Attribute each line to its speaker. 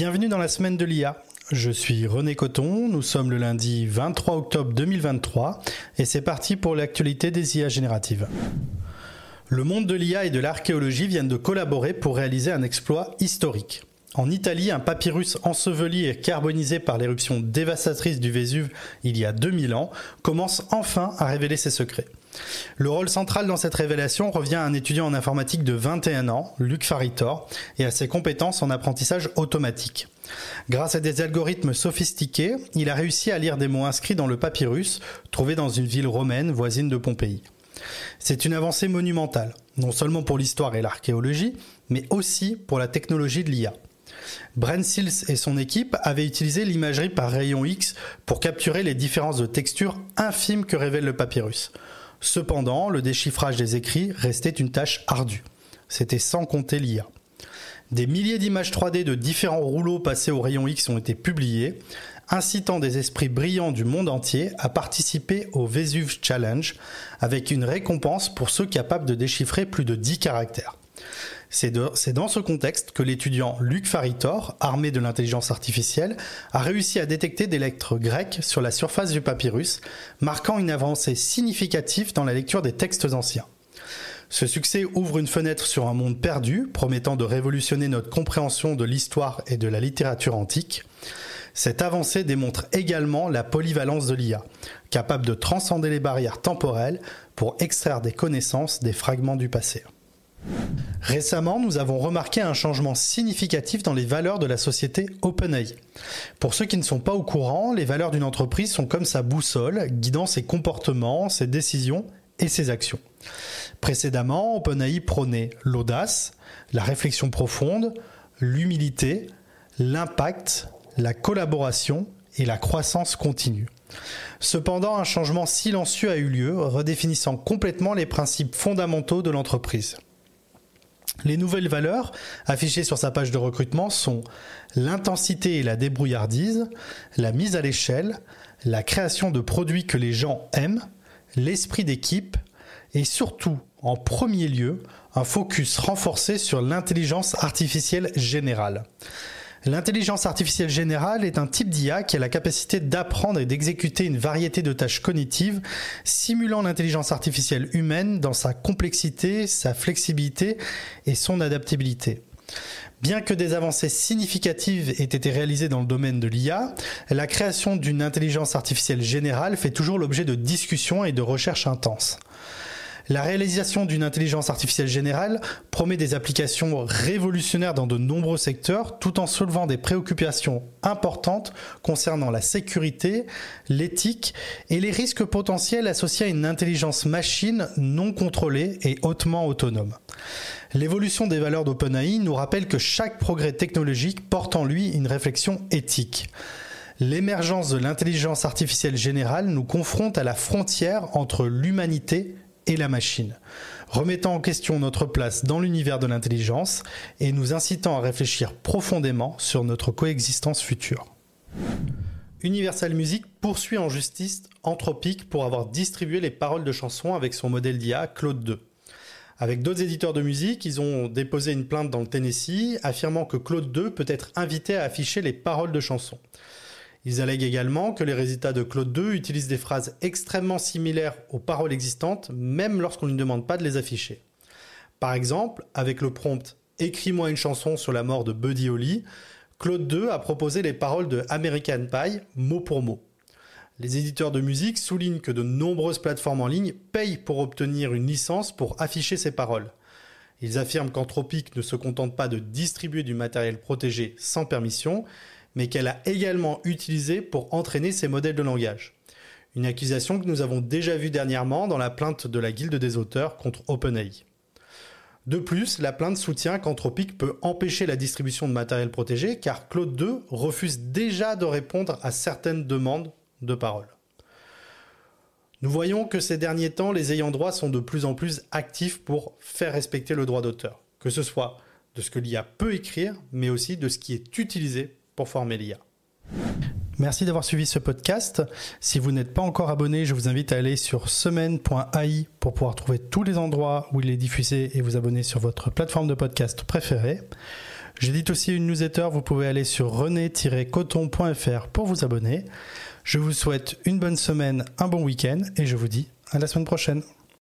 Speaker 1: Bienvenue dans la semaine de l'IA. Je suis René Coton, nous sommes le lundi 23 octobre 2023 et c'est parti pour l'actualité des IA génératives. Le monde de l'IA et de l'archéologie viennent de collaborer pour réaliser un exploit historique. En Italie, un papyrus enseveli et carbonisé par l'éruption dévastatrice du Vésuve il y a 2000 ans commence enfin à révéler ses secrets. Le rôle central dans cette révélation revient à un étudiant en informatique de 21 ans, Luc Faritor, et à ses compétences en apprentissage automatique. Grâce à des algorithmes sophistiqués, il a réussi à lire des mots inscrits dans le papyrus, trouvé dans une ville romaine voisine de Pompéi. C'est une avancée monumentale, non seulement pour l'histoire et l'archéologie, mais aussi pour la technologie de l'IA. Brent Sills et son équipe avaient utilisé l'imagerie par rayon X pour capturer les différences de texture infimes que révèle le papyrus. Cependant, le déchiffrage des écrits restait une tâche ardue. C'était sans compter l'IA. Des milliers d'images 3D de différents rouleaux passés au rayon X ont été publiés, incitant des esprits brillants du monde entier à participer au Vesuve Challenge, avec une récompense pour ceux capables de déchiffrer plus de 10 caractères. C'est dans ce contexte que l'étudiant Luc Faritor, armé de l'intelligence artificielle, a réussi à détecter des lettres grecques sur la surface du papyrus, marquant une avancée significative dans la lecture des textes anciens. Ce succès ouvre une fenêtre sur un monde perdu, promettant de révolutionner notre compréhension de l'histoire et de la littérature antique. Cette avancée démontre également la polyvalence de l'IA, capable de transcender les barrières temporelles pour extraire des connaissances des fragments du passé. Récemment, nous avons remarqué un changement significatif dans les valeurs de la société OpenAI. Pour ceux qui ne sont pas au courant, les valeurs d'une entreprise sont comme sa boussole, guidant ses comportements, ses décisions et ses actions. Précédemment, OpenAI prônait l'audace, la réflexion profonde, l'humilité, l'impact, la collaboration et la croissance continue. Cependant, un changement silencieux a eu lieu, redéfinissant complètement les principes fondamentaux de l'entreprise. Les nouvelles valeurs affichées sur sa page de recrutement sont l'intensité et la débrouillardise, la mise à l'échelle, la création de produits que les gens aiment, l'esprit d'équipe et surtout, en premier lieu, un focus renforcé sur l'intelligence artificielle générale. L'intelligence artificielle générale est un type d'IA qui a la capacité d'apprendre et d'exécuter une variété de tâches cognitives, simulant l'intelligence artificielle humaine dans sa complexité, sa flexibilité et son adaptabilité. Bien que des avancées significatives aient été réalisées dans le domaine de l'IA, la création d'une intelligence artificielle générale fait toujours l'objet de discussions et de recherches intenses. La réalisation d'une intelligence artificielle générale promet des applications révolutionnaires dans de nombreux secteurs tout en soulevant des préoccupations importantes concernant la sécurité, l'éthique et les risques potentiels associés à une intelligence machine non contrôlée et hautement autonome. L'évolution des valeurs d'OpenAI nous rappelle que chaque progrès technologique porte en lui une réflexion éthique. L'émergence de l'intelligence artificielle générale nous confronte à la frontière entre l'humanité et la machine, remettant en question notre place dans l'univers de l'intelligence et nous incitant à réfléchir profondément sur notre coexistence future. Universal Music poursuit en justice Anthropic pour avoir distribué les paroles de chansons avec son modèle d'IA Claude 2. Avec d'autres éditeurs de musique, ils ont déposé une plainte dans le Tennessee affirmant que Claude 2 peut être invité à afficher les paroles de chansons. Ils allèguent également que les résultats de Claude 2 utilisent des phrases extrêmement similaires aux paroles existantes, même lorsqu'on ne demande pas de les afficher. Par exemple, avec le prompt Écris-moi une chanson sur la mort de Buddy Holly, Claude 2 a proposé les paroles de American Pie mot pour mot. Les éditeurs de musique soulignent que de nombreuses plateformes en ligne payent pour obtenir une licence pour afficher ces paroles. Ils affirment qu'Anthropic ne se contente pas de distribuer du matériel protégé sans permission, mais qu'elle a également utilisé pour entraîner ses modèles de langage. Une accusation que nous avons déjà vue dernièrement dans la plainte de la Guilde des auteurs contre OpenAI. De plus, la plainte soutient qu'Anthropic peut empêcher la distribution de matériel protégé car Claude 2 refuse déjà de répondre à certaines demandes de parole. Nous voyons que ces derniers temps, les ayants droit sont de plus en plus actifs pour faire respecter le droit d'auteur, que ce soit de ce que l'IA peut écrire, mais aussi de ce qui est utilisé former l'IA. Merci d'avoir suivi ce podcast. Si vous n'êtes pas encore abonné, je vous invite à aller sur semaine.ai pour pouvoir trouver tous les endroits où il est diffusé et vous abonner sur votre plateforme de podcast préférée. J'édite aussi une newsletter, vous pouvez aller sur rené-coton.fr pour vous abonner. Je vous souhaite une bonne semaine, un bon week-end et je vous dis à la semaine prochaine.